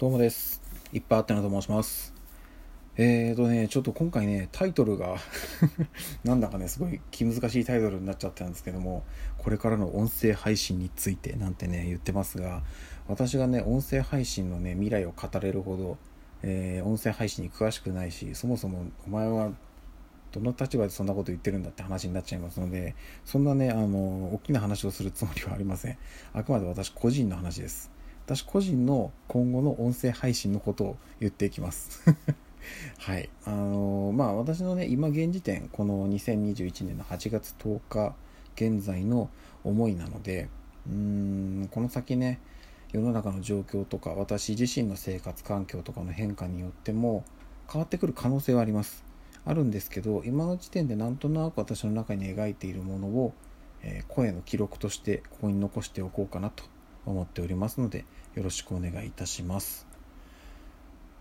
どうもです。いっぱいあってなと申します。えーとね、ちょっと今回ね、タイトルが なんだかね、すごい気難しいタイトルになっちゃったんですけども、これからの音声配信についてなんてね、言ってますが、私がね、音声配信のね、未来を語れるほど、えー、音声配信に詳しくないし、そもそもお前はどの立場でそんなこと言ってるんだって話になっちゃいますので、そんなね、あの、大きな話をするつもりはありません。あくまで私個人の話です。私個人の今後の音声配信のことを言っていきます はい。あのー、まあ私のね、今現時点、この2021年の8月10日現在の思いなので、うーん、この先ね、世の中の状況とか、私自身の生活環境とかの変化によっても変わってくる可能性はあります。あるんですけど、今の時点でなんとなく私の中に描いているものを、えー、声の記録としてここに残しておこうかなと思っておりますので、よろしくお願いいたします。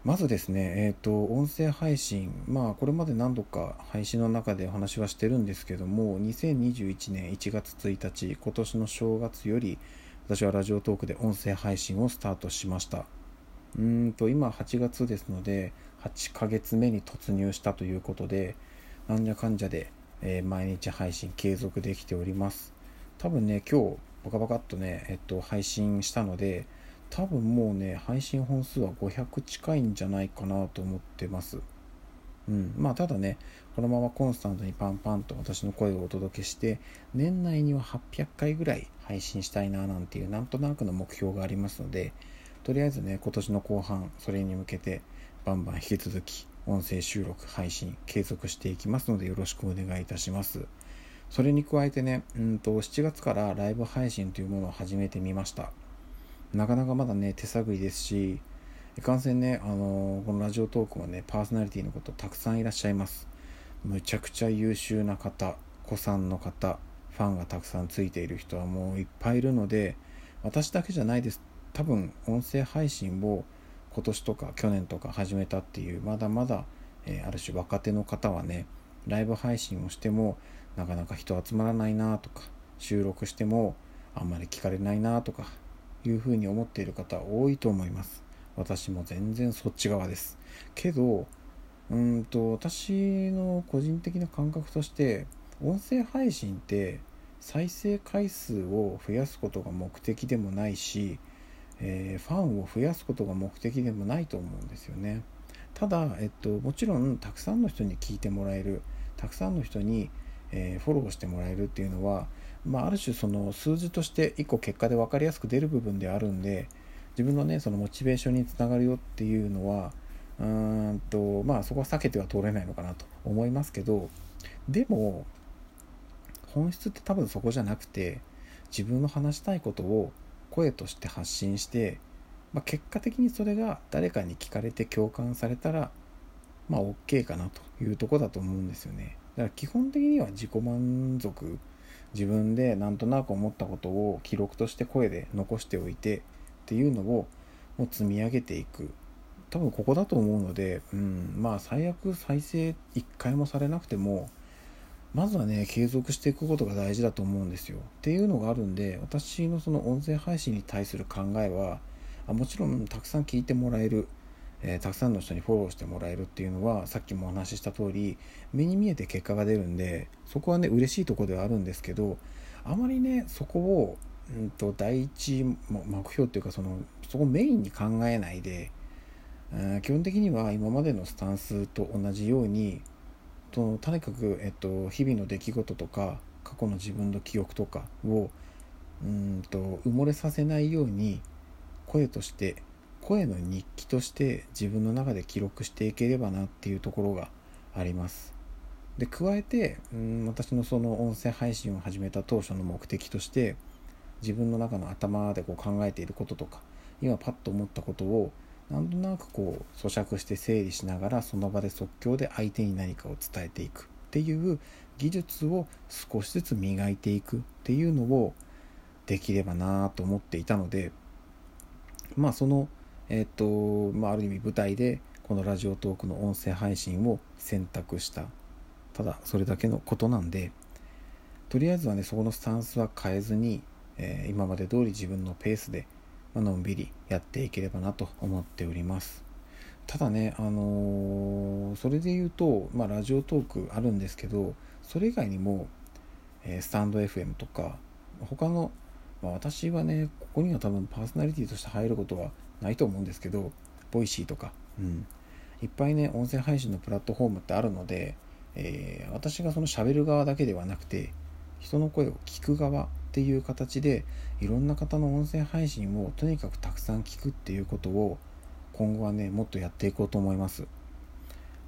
まずですね、えっ、ー、と、音声配信、まあ、これまで何度か配信の中でお話はしてるんですけども、2021年1月1日、今年の正月より、私はラジオトークで音声配信をスタートしました。うんと、今8月ですので、8ヶ月目に突入したということで、なんじゃかんじゃで、えー、毎日配信継続できております。多分ね、今日、バカバカっとね、えっと、配信したので、多分もうね配信本数は500近いんじゃないかなと思ってます。うん。まあただねこのままコンスタントにパンパンと私の声をお届けして年内には800回ぐらい配信したいななんていうなんとなくの目標がありますのでとりあえずね今年の後半それに向けてバンバン引き続き音声収録配信継続していきますのでよろしくお願いいたします。それに加えてねうんと7月からライブ配信というものを始めてみました。なかなかまだね手探りですしいかんせんね、あのー、このラジオトークはねパーソナリティのことたくさんいらっしゃいます。むちゃくちゃ優秀な方子さんの方ファンがたくさんついている人はもういっぱいいるので私だけじゃないです。多分音声配信を今年とか去年とか始めたっていうまだまだ、えー、ある種若手の方はねライブ配信をしてもなかなか人集まらないなとか収録してもあんまり聞かれないなとかいうふうに思っている方多いと思います。私も全然そっち側です。けど、うんと、私の個人的な感覚として、音声配信って再生回数を増やすことが目的でもないし、えー、ファンを増やすことが目的でもないと思うんですよね。ただ、えっと、もちろんたくさんの人に聞いてもらえる、たくさんの人に、え、フォローしてもらえるっていうのはまあ、ある種その数字として1個結果で分かりやすく出る部分であるんで自分のねそのモチベーションにつながるよっていうのはうんとまあそこは避けては通れないのかなと思いますけどでも本質って多分そこじゃなくて自分の話したいことを声として発信して、まあ、結果的にそれが誰かに聞かれて共感されたらまあ OK かなというとこだと思うんですよね。から基本的には自己満足自分でなんとなく思ったことを記録として声で残しておいてっていうのをもう積み上げていく。多分ここだと思うので、うん、まあ最悪再生1回もされなくてもまずはね継続していくことが大事だと思うんですよ。っていうのがあるんで私のその音声配信に対する考えはあもちろんたくさん聞いてもらえる。えー、たくさんの人にフォローしてもらえるっていうのはさっきもお話しした通り目に見えて結果が出るんでそこはね嬉しいとこではあるんですけどあまりねそこを、うんと、第一目標っていうかそのそこメインに考えないで、えー、基本的には今までのスタンスと同じようにととにかく、えっと、日々の出来事とか過去の自分の記憶とかをうんと埋もれさせないように声として声の日記として自分の中で記録していければなっていうところがあります。で加えてうん私のその音声配信を始めた当初の目的として自分の中の頭でこう考えていることとか今パッと思ったことをなんとなくこう咀嚼して整理しながらその場で即興で相手に何かを伝えていくっていう技術を少しずつ磨いていくっていうのをできればなと思っていたのでまあそのえっ、と、まあ、ある意味舞台でこのラジオトークの音声配信を選択した。ただ、それだけのことなんで、とりあえずはね、そこのスタンスは変えずに、えー、今まで通り自分のペースでまあのんびりやっていければなと思っておりますただねあのー、それで言うと、まあ、ラジオトークあるんですけどそれ以外にも、えー、スタンド FM とか他の、まあ、私はねここには多分パーソナリティとして入ることはないと思うんですけどボイシーとか、うん、いっぱいね音声配信のプラットフォームってあるので、えー、私がその喋る側だけではなくて人の声を聞く側っていう形でいろんな方の音声配信をとにかくたくさん聞くっていうことを今後はねもっとやっていこうと思います。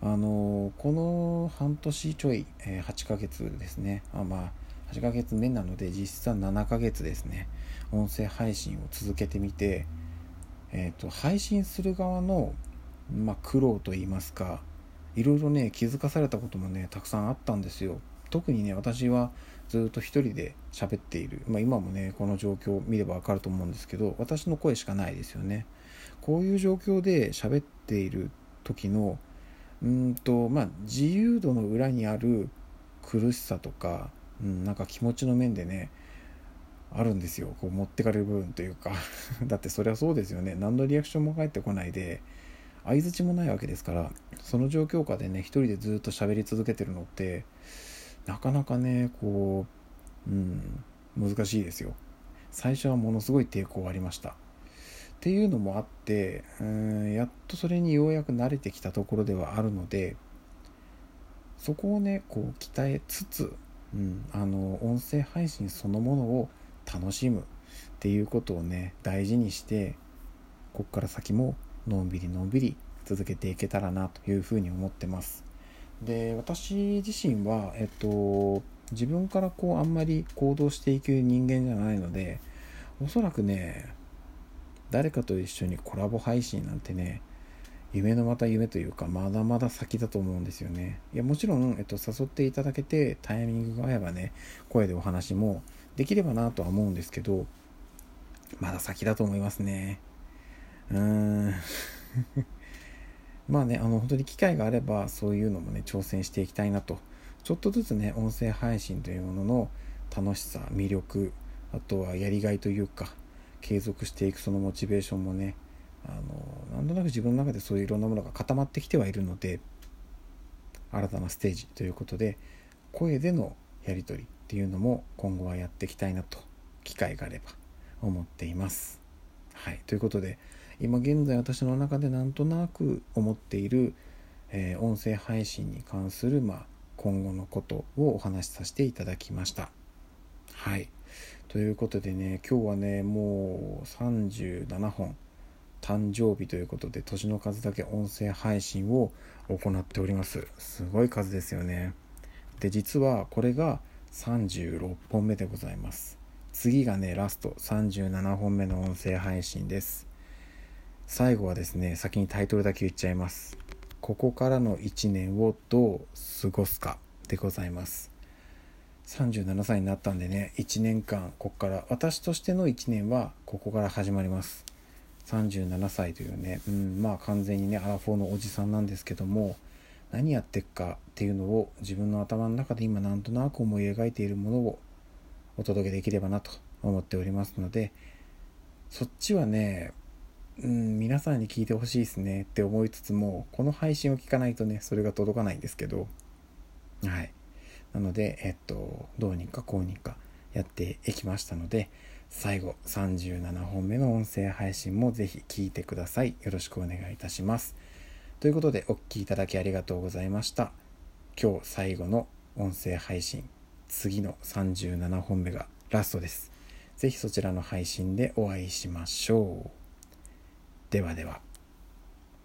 あのこの半年ちょい、えー、8ヶ月ですね。あまあ8ヶ月目なので実質は7ヶ月ですね。音声配信を続けてみてえ、ー、と配信する側のまあ、苦労と言いますかいろいろね気づかされたこともねたくさんあったんですよ。特にね私はずっと一人で喋っている、まあ、今もねこの状況を見ればわかると思うんですけど私の声しかないですよね。こういう状況で喋っている時のうんとまあ自由度の裏にある苦しさとか、うん、なんか気持ちの面でねあるんですよ。こう持ってかれる部分というか。だってそりゃそうですよね。何のリアクションも返ってこないで相づちもないわけですからその状況下でね一人でずっと喋り続けてるのってなかなかねこううん難しいですよ。最初はものすごい抵抗ありました。っていうのもあってうんやっとそれにようやく慣れてきたところではあるのでそこをねこう鍛えつつ、うん、あの音声配信そのものを楽しむっていうことをね大事にしてこっから先ものんびりのんびり続けていけたらなというふうに思ってます。で私自身は、えっと、自分からこうあんまり行動していく人間じゃないのでおそらくね誰かと一緒にコラボ配信なんてね夢のまた夢というかまだまだ先だと思うんですよねいやもちろん、えっと、誘っていただけてタイミングが合えばね声でお話もできればなとは思うんですけどまだ先だと思いますね。うーん。まあねあの本当に機会があればそういうのもね挑戦していきたいなと。ちょっとずつね音声配信というものの楽しさ魅力あとはやりがいというか継続していくそのモチベーションもねあのなんとなく自分の中でそういういろんなものが固まってきてはいるので新たなステージということで声でのやり取りっていうのも今後はやっていきたいなと機会があれば思っています。はい、ということで今現在私の中でなんとなく思っている、えー、音声配信に関する、まあ、今後のことをお話しさせていただきました。はい。ということでね、今日はね、もう37本、誕生日ということで、年の数だけ音声配信を行っております。すごい数ですよね。で、実はこれが36本目でございます。次がね、ラスト37本目の音声配信です。最後はですね先にタイトルだけ言っちゃいますここからの1年をどう過ごすかでございます37歳になったんでね1年間ここから私としての1年はここから始まります37歳というね、うん、まあ完全にねアラフォーのおじさんなんですけども何やってっかっていうのを自分の頭の中で今なんとなく思い描いているものをお届けできればなと思っておりますのでそっちはねうん、皆さんに聞いてほしいですねって思いつつも、この配信を聞かないとね、それが届かないんですけど、はい。なので、えっと、どうにかこうにかやっていきましたので、最後37本目の音声配信もぜひ聞いてください。よろしくお願いいたします。ということで、お聴きいただきありがとうございました。今日最後の音声配信、次の37本目がラストです。是非そちらの配信でお会いしましょう。ではでは。